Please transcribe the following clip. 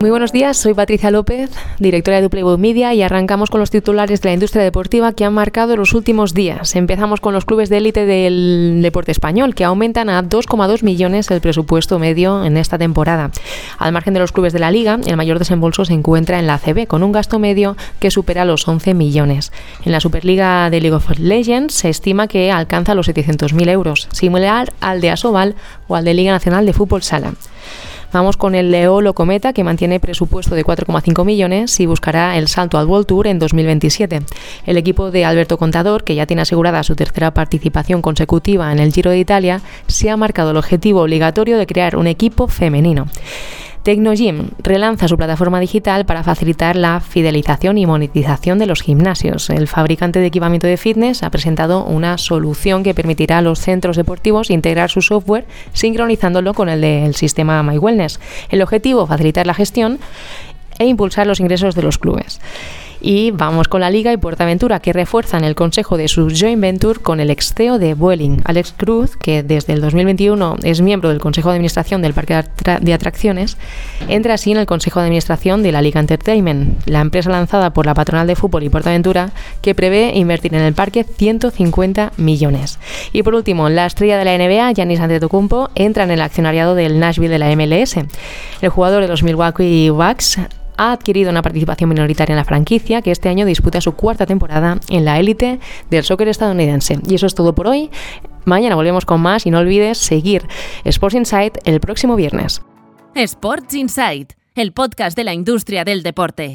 Muy buenos días, soy Patricia López, directora de Playboy Media y arrancamos con los titulares de la industria deportiva que han marcado los últimos días. Empezamos con los clubes de élite del deporte español que aumentan a 2,2 millones el presupuesto medio en esta temporada. Al margen de los clubes de la liga, el mayor desembolso se encuentra en la ACB con un gasto medio que supera los 11 millones. En la Superliga de League of Legends se estima que alcanza los 700.000 euros, similar al de Asobal o al de Liga Nacional de Fútbol Sala. Vamos con el Leolo Cometa, que mantiene presupuesto de 4,5 millones y buscará el salto al World Tour en 2027. El equipo de Alberto Contador, que ya tiene asegurada su tercera participación consecutiva en el Giro de Italia, se ha marcado el objetivo obligatorio de crear un equipo femenino. Tecnogym relanza su plataforma digital para facilitar la fidelización y monetización de los gimnasios. El fabricante de equipamiento de fitness ha presentado una solución que permitirá a los centros deportivos integrar su software sincronizándolo con el del sistema MyWellness. El objetivo, facilitar la gestión e impulsar los ingresos de los clubes. Y vamos con la Liga y Portaventura, que refuerzan el consejo de su joint venture con el ex CEO de Vueling, Alex Cruz, que desde el 2021 es miembro del Consejo de Administración del Parque de Atracciones, entra así en el Consejo de Administración de la Liga Entertainment, la empresa lanzada por la patronal de fútbol y Portaventura, que prevé invertir en el parque 150 millones. Y por último, la estrella de la NBA, Giannis Antetokounmpo, entra en el accionariado del Nashville de la MLS. El jugador de los Milwaukee Bucks ha adquirido una participación minoritaria en la franquicia que este año disputa su cuarta temporada en la élite del soccer estadounidense. Y eso es todo por hoy. Mañana volvemos con más y no olvides seguir Sports Insight el próximo viernes. Sports Insight, el podcast de la industria del deporte.